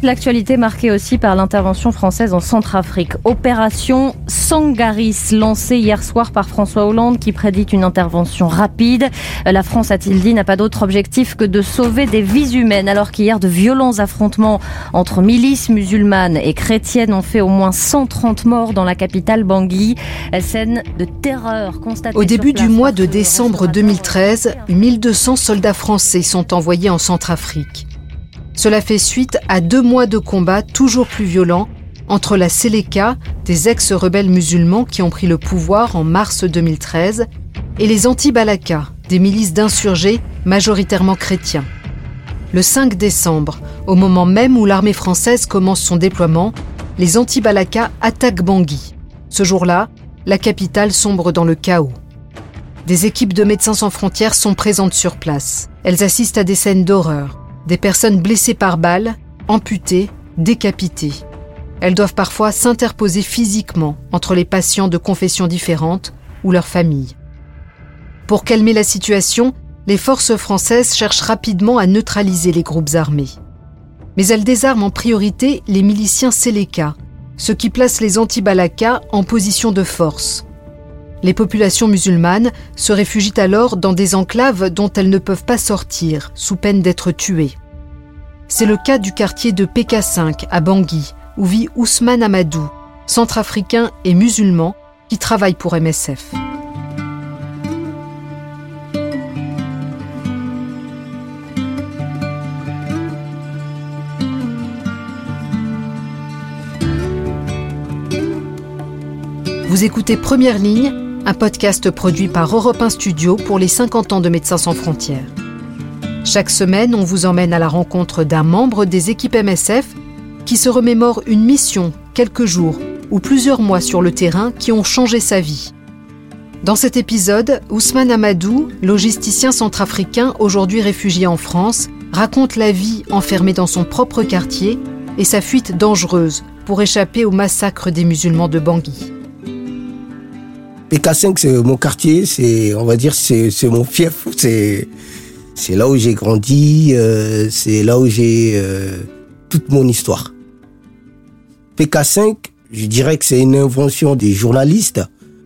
L'actualité marquée aussi par l'intervention française en Centrafrique. Opération Sangaris, lancée hier soir par François Hollande, qui prédit une intervention rapide. La France, a-t-il dit, n'a pas d'autre objectif que de sauver des vies humaines, alors qu'hier de violents affrontements entre milices musulmanes et chrétiennes ont fait au moins 130 morts dans la capitale Bangui. Scène de terreur constatée. Au début du mois de décembre 2013, 1200 soldats français sont envoyés en Centrafrique. Cela fait suite à deux mois de combats toujours plus violents entre la Seleka, des ex-rebelles musulmans qui ont pris le pouvoir en mars 2013, et les anti-Balaka, des milices d'insurgés majoritairement chrétiens. Le 5 décembre, au moment même où l'armée française commence son déploiement, les anti-Balaka attaquent Bangui. Ce jour-là, la capitale sombre dans le chaos. Des équipes de Médecins sans frontières sont présentes sur place. Elles assistent à des scènes d'horreur des personnes blessées par balles, amputées, décapitées. Elles doivent parfois s'interposer physiquement entre les patients de confessions différentes ou leurs familles. Pour calmer la situation, les forces françaises cherchent rapidement à neutraliser les groupes armés. Mais elles désarment en priorité les miliciens Seleka, ce qui place les anti-Balaka en position de force. Les populations musulmanes se réfugient alors dans des enclaves dont elles ne peuvent pas sortir, sous peine d'être tuées. C'est le cas du quartier de PK5 à Bangui, où vit Ousmane Amadou, centrafricain et musulman qui travaille pour MSF. Vous écoutez Première Ligne un podcast produit par Europe 1 Studio pour les 50 ans de Médecins sans frontières. Chaque semaine, on vous emmène à la rencontre d'un membre des équipes MSF qui se remémore une mission, quelques jours ou plusieurs mois sur le terrain qui ont changé sa vie. Dans cet épisode, Ousmane Amadou, logisticien centrafricain aujourd'hui réfugié en France, raconte la vie enfermée dans son propre quartier et sa fuite dangereuse pour échapper au massacre des musulmans de Bangui. PK5, c'est mon quartier, c'est, mon fief, c'est là où j'ai grandi, euh, c'est là où j'ai euh, toute mon histoire. PK5, je dirais que c'est une invention des journalistes,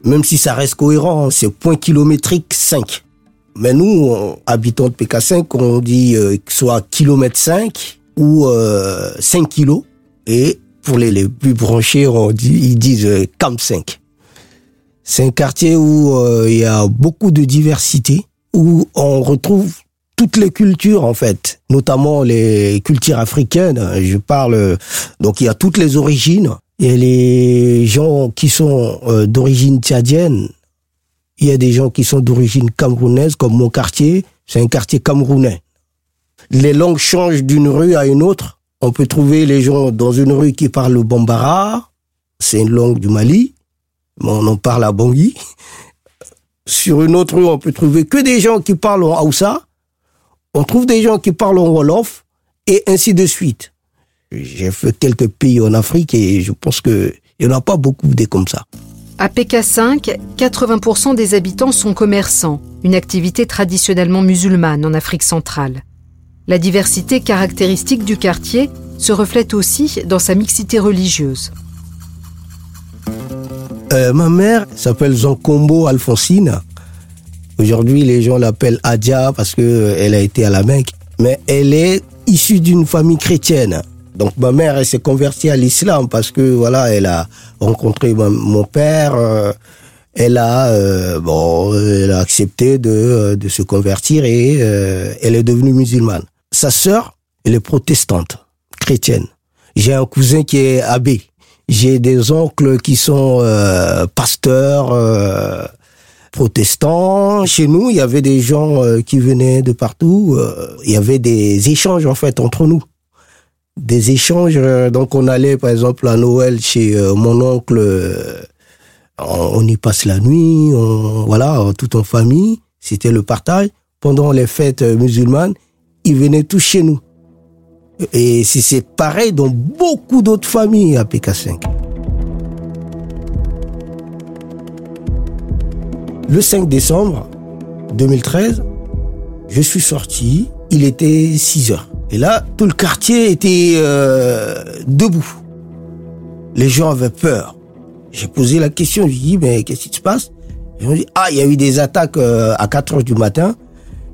même si ça reste cohérent, c'est point kilométrique 5. Mais nous, habitants de PK5, on dit euh, soit kilomètre 5 ou 5 kilos. Et pour les, les plus branchés, on dit, ils disent CAM 5. C'est un quartier où euh, il y a beaucoup de diversité, où on retrouve toutes les cultures en fait, notamment les cultures africaines. Je parle donc il y a toutes les origines. Il y a les gens qui sont euh, d'origine tchadienne. Il y a des gens qui sont d'origine camerounaise, comme mon quartier. C'est un quartier camerounais. Les langues changent d'une rue à une autre. On peut trouver les gens dans une rue qui parlent le bambara. C'est une langue du Mali on en parle à Bangui. Sur une autre rue, on peut trouver que des gens qui parlent en Hausa. On trouve des gens qui parlent en Wolof et ainsi de suite. J'ai fait quelques pays en Afrique et je pense qu'il n'y en a pas beaucoup des comme ça. À PK5, 80% des habitants sont commerçants, une activité traditionnellement musulmane en Afrique centrale. La diversité caractéristique du quartier se reflète aussi dans sa mixité religieuse. Euh, ma mère s'appelle Zankombo Alfonsine. Aujourd'hui, les gens l'appellent Adia parce qu'elle euh, a été à la Mecque. Mais elle est issue d'une famille chrétienne. Donc ma mère, elle s'est convertie à l'islam parce que voilà, elle a rencontré mon père. Euh, elle a bon, elle a accepté de, se convertir et elle est devenue musulmane. Sa sœur, elle est protestante, chrétienne. J'ai un cousin qui est abbé. J'ai des oncles qui sont euh, pasteurs euh, protestants. Chez nous, il y avait des gens euh, qui venaient de partout. il y avait des échanges en fait entre nous. Des échanges. donc on allait par exemple à Noël chez mon oncle. On, y passe la nuit. On, voilà, tout en famille. C'était le partage. Pendant les fêtes musulmanes, ils venaient tous chez nous. Et c'est pareil dans beaucoup d'autres familles à PK5. Le 5 décembre 2013, je suis sorti, il était 6 heures. Et là, tout le quartier était euh, debout. Les gens avaient peur. J'ai posé la question, je dit, mais qu'est-ce qui se passe? Ils m'ont dit, ah, il y a eu des attaques euh, à 4 heures du matin.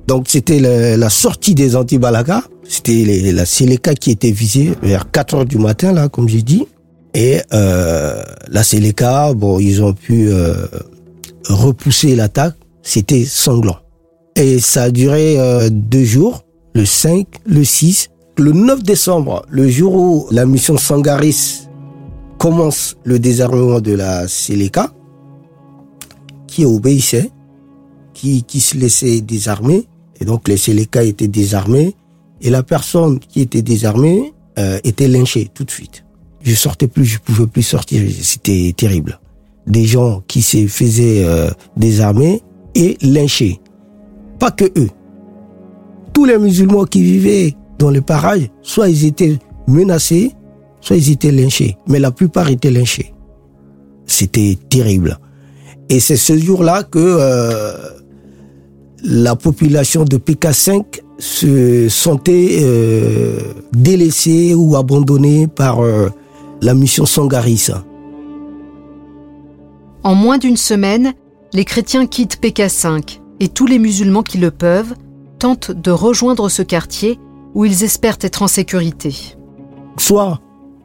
Donc c'était la, sortie des anti-Balaka. C'était la Séléka qui était visée vers 4 heures du matin, là, comme j'ai dit. Et euh, la Séléka, bon, ils ont pu repousser l'attaque. C'était sanglant. Et ça a duré euh, deux jours, le 5, le 6. Le 9 décembre, le jour où la mission Sangaris commence le désarmement de la Séléka, qui obéissait, qui, qui se laissait désarmer, et donc les Séléka étaient désarmés, et la personne qui était désarmée euh, était lynchée tout de suite. Je sortais plus, je pouvais plus sortir, c'était terrible. Des gens qui se faisaient euh, désarmer et lyncher. Pas que eux. Tous les musulmans qui vivaient dans les parages, soit ils étaient menacés, soit ils étaient lynchés. Mais la plupart étaient lynchés. C'était terrible. Et c'est ce jour-là que euh, la population de PK5 se sentait euh, délaissée ou abandonnée par euh, la mission Sangarissa. En moins d'une semaine, les chrétiens quittent PK5 et tous les musulmans qui le peuvent tentent de rejoindre ce quartier où ils espèrent être en sécurité. Soit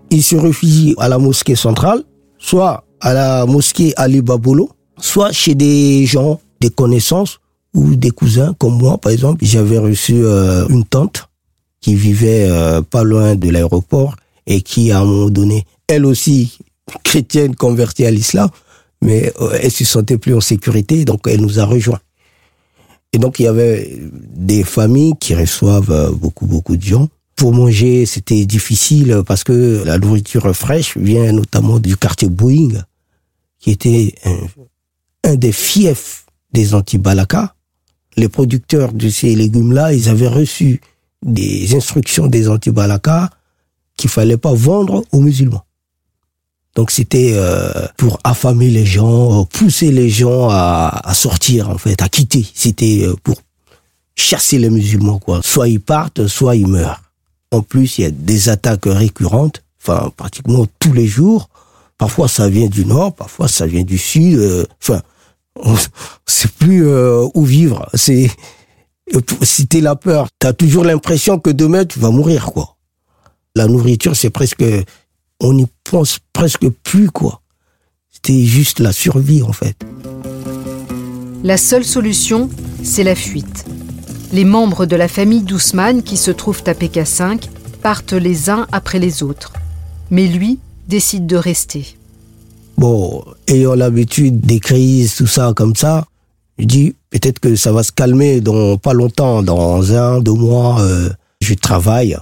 ils se réfugient à la mosquée centrale, soit à la mosquée Ali Babolo, soit chez des gens, des connaissances ou des cousins comme moi par exemple. J'avais reçu euh, une tante qui vivait euh, pas loin de l'aéroport et qui à un moment donné, elle aussi chrétienne convertie à l'islam, mais euh, elle se sentait plus en sécurité, donc elle nous a rejoints. Et donc il y avait des familles qui reçoivent beaucoup beaucoup de gens. Pour manger, c'était difficile parce que la nourriture fraîche vient notamment du quartier Boeing, qui était un, un des fiefs des anti-Balaka. Les producteurs de ces légumes-là, ils avaient reçu des instructions des anti-Balaka qu'il fallait pas vendre aux musulmans. Donc c'était euh, pour affamer les gens, pousser les gens à, à, sortir en fait, à quitter. C'était euh, pour chasser les musulmans quoi. Soit ils partent, soit ils meurent. En plus, il y a des attaques récurrentes, enfin pratiquement tous les jours. Parfois ça vient du nord, parfois ça vient du sud. Euh, enfin, on sait plus euh, où vivre. C'est t'es la peur, t'as toujours l'impression que demain tu vas mourir quoi. La nourriture, c'est presque on n'y pense presque plus, quoi. C'était juste la survie, en fait. La seule solution, c'est la fuite. Les membres de la famille d'Ousmane, qui se trouvent à PK5, partent les uns après les autres. Mais lui décide de rester. Bon, ayant l'habitude des crises, tout ça comme ça, je dis peut-être que ça va se calmer dans pas longtemps, dans un, deux mois. Euh, je travaille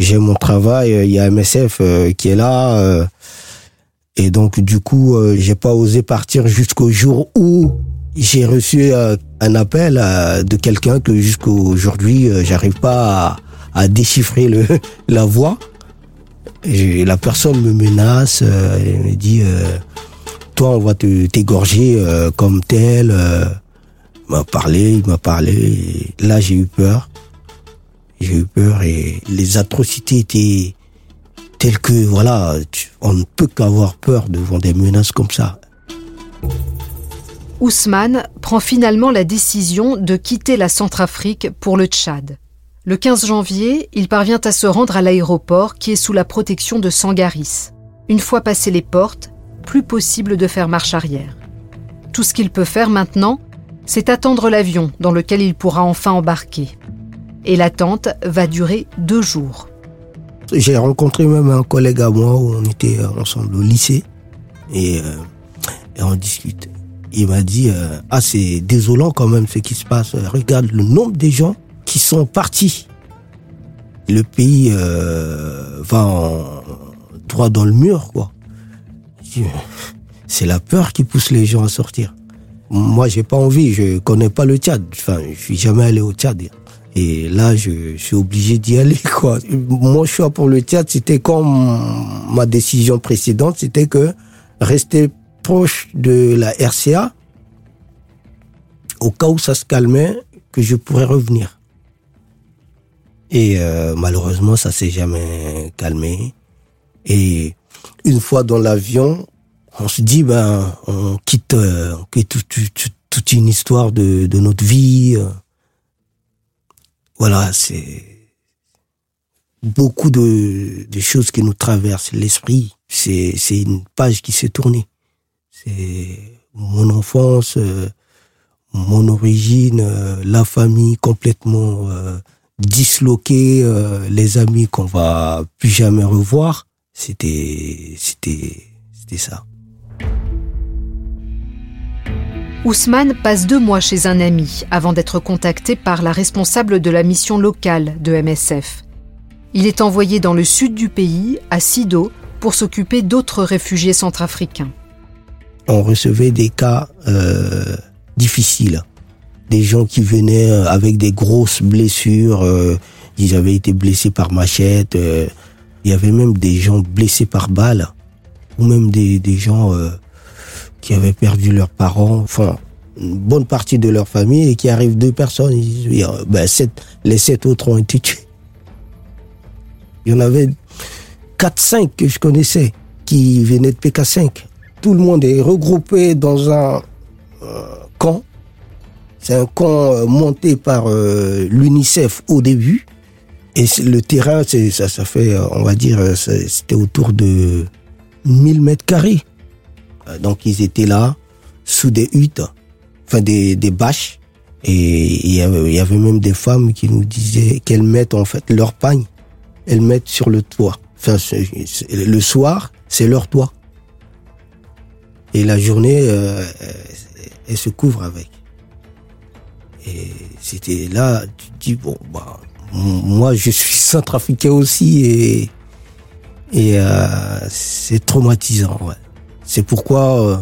j'ai mon travail, euh, il y a MSF euh, qui est là. Euh, et donc, du coup, j'ai pas osé partir jusqu'au jour où j'ai reçu un appel de quelqu'un que jusqu'aujourd'hui, j'arrive pas à, déchiffrer le, la voix. La personne me menace, et me dit, toi, on va t'égorger comme tel. il m'a parlé, il m'a parlé. là, j'ai eu peur. J'ai eu peur et les atrocités étaient telles que, voilà, on ne peut qu'avoir peur devant des menaces comme ça. Ousmane prend finalement la décision de quitter la Centrafrique pour le Tchad. Le 15 janvier, il parvient à se rendre à l'aéroport qui est sous la protection de Sangaris. Une fois passé les portes, plus possible de faire marche arrière. Tout ce qu'il peut faire maintenant, c'est attendre l'avion dans lequel il pourra enfin embarquer et l'attente va durer deux jours. J'ai rencontré même un collègue à moi où on était ensemble au lycée et, euh, on discute. Il m'a dit euh, ah c'est désolant quand même ce qui se passe. Regarde le nombre de gens qui sont partis. Le pays euh, va en, droit dans le mur quoi. C'est la peur qui pousse les gens à sortir. Moi j'ai pas envie, je connais pas le Tchad. Enfin je suis jamais allé au Tchad. Et là, je, suis obligé d'y aller, quoi. Mon choix pour le théâtre, c'était comme ma décision précédente, c'était que rester proche de la RCA, au cas où ça se calmait, que je pourrais revenir. Et euh, malheureusement, ça s'est jamais calmé. Et une fois dans l'avion, on se dit, ben, on quitte, euh, on quitte toute une histoire de, de notre vie. Voilà, c'est beaucoup de, choses qui nous traversent l'esprit. C'est, une page qui s'est tournée. C'est mon enfance, euh, mon origine, euh, la famille complètement euh, disloquée, les amis qu'on va plus jamais revoir. C'était ça. Ousmane passe deux mois chez un ami avant d'être contacté par la responsable de la mission locale de MSF. Il est envoyé dans le sud du pays, à Sido, pour s'occuper d'autres réfugiés centrafricains. On recevait des cas euh, difficiles, des gens qui venaient euh, avec des grosses blessures, euh, ils avaient été blessés par machette, il y avait même des gens blessés par balle, ou même des, des gens qui avaient perdu leurs parents, enfin une bonne partie de leur famille, et qui arrivent deux personnes, disent, ben, les sept autres ont été tués. Il y en avait 4-5 que je connaissais qui venaient de PK5. Tout le monde est regroupé dans un euh, camp. C'est un camp euh, monté par euh, l'UNICEF au début. Et le terrain, ça, ça fait, on va dire, c'était autour de 1000 mètres carrés. Donc ils étaient là, sous des huttes, enfin des, des bâches. Et il y, avait, même des femmes qui nous disaient qu'elles mettent en fait leur pagne elles mettent sur le toit. Enfin, le soir, c'est leur toit. Et la journée, euh, elles se couvrent avec. Et c'était là, tu te dis, bon, bah, moi, je suis centrafricain aussi et, et euh, c'est traumatisant. C'est pourquoi euh,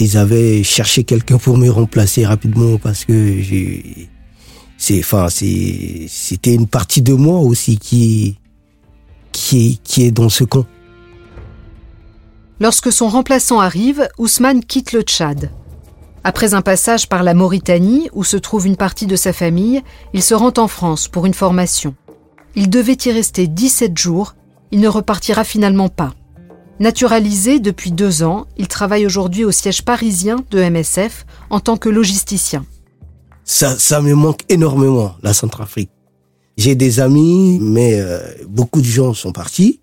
ils avaient cherché quelqu'un pour me remplacer rapidement parce que c'est enfin c'était une partie de moi aussi qui qui qui est dans ce camp. Lorsque son remplaçant arrive, Ousmane quitte le Tchad. Après un passage par la Mauritanie, où se trouve une partie de sa famille, il se rend en France pour une formation. Il devait y rester 17 jours, il ne repartira finalement pas. Naturalisé depuis deux ans, il travaille aujourd'hui au siège parisien de MSF en tant que logisticien ça, ça me manque énormément, la Centrafrique. J'ai des amis, mais euh, beaucoup de gens sont partis.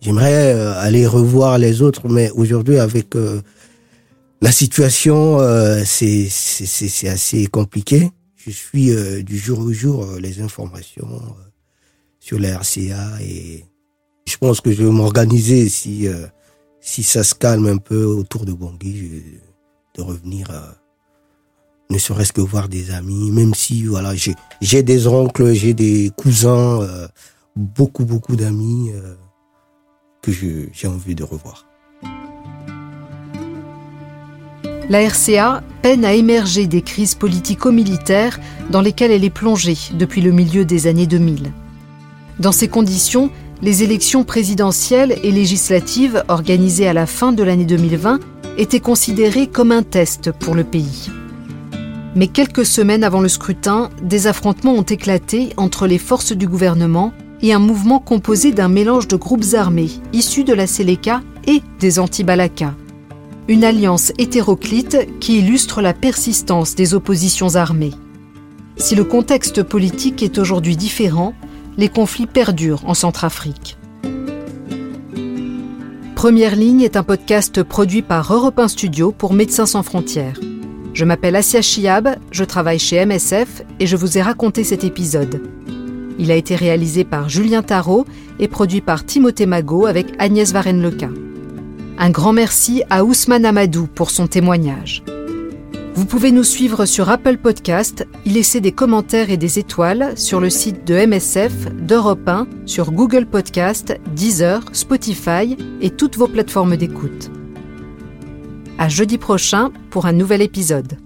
J'aimerais euh, aller revoir les autres, mais aujourd'hui, avec euh, la situation, c'est c'est assez compliqué. Je suis du jour au jour les informations sur la RCA et je pense que je vais m'organiser si si ça se calme un peu autour de Bangui, de revenir ne serait-ce que voir des amis, même si voilà, j'ai des oncles, j'ai des cousins, euh, beaucoup beaucoup d'amis euh, que j'ai envie de revoir. La RCA peine à émerger des crises politico-militaires dans lesquelles elle est plongée depuis le milieu des années 2000. Dans ces conditions, les élections présidentielles et législatives organisées à la fin de l'année 2020 étaient considérées comme un test pour le pays. Mais quelques semaines avant le scrutin, des affrontements ont éclaté entre les forces du gouvernement et un mouvement composé d'un mélange de groupes armés issus de la Séléka et des anti-Balaka. Une alliance hétéroclite qui illustre la persistance des oppositions armées. Si le contexte politique est aujourd'hui différent, les conflits perdurent en Centrafrique. Première ligne est un podcast produit par Europe 1 Studio pour Médecins sans frontières. Je m'appelle Asia Chiab, je travaille chez MSF et je vous ai raconté cet épisode. Il a été réalisé par Julien Tarot et produit par Timothée Magot avec Agnès Varenne-Leca. Un grand merci à Ousmane Amadou pour son témoignage. Vous pouvez nous suivre sur Apple Podcast, y laisser des commentaires et des étoiles sur le site de MSF, d'Europe 1, sur Google Podcast, Deezer, Spotify et toutes vos plateformes d'écoute. À jeudi prochain pour un nouvel épisode.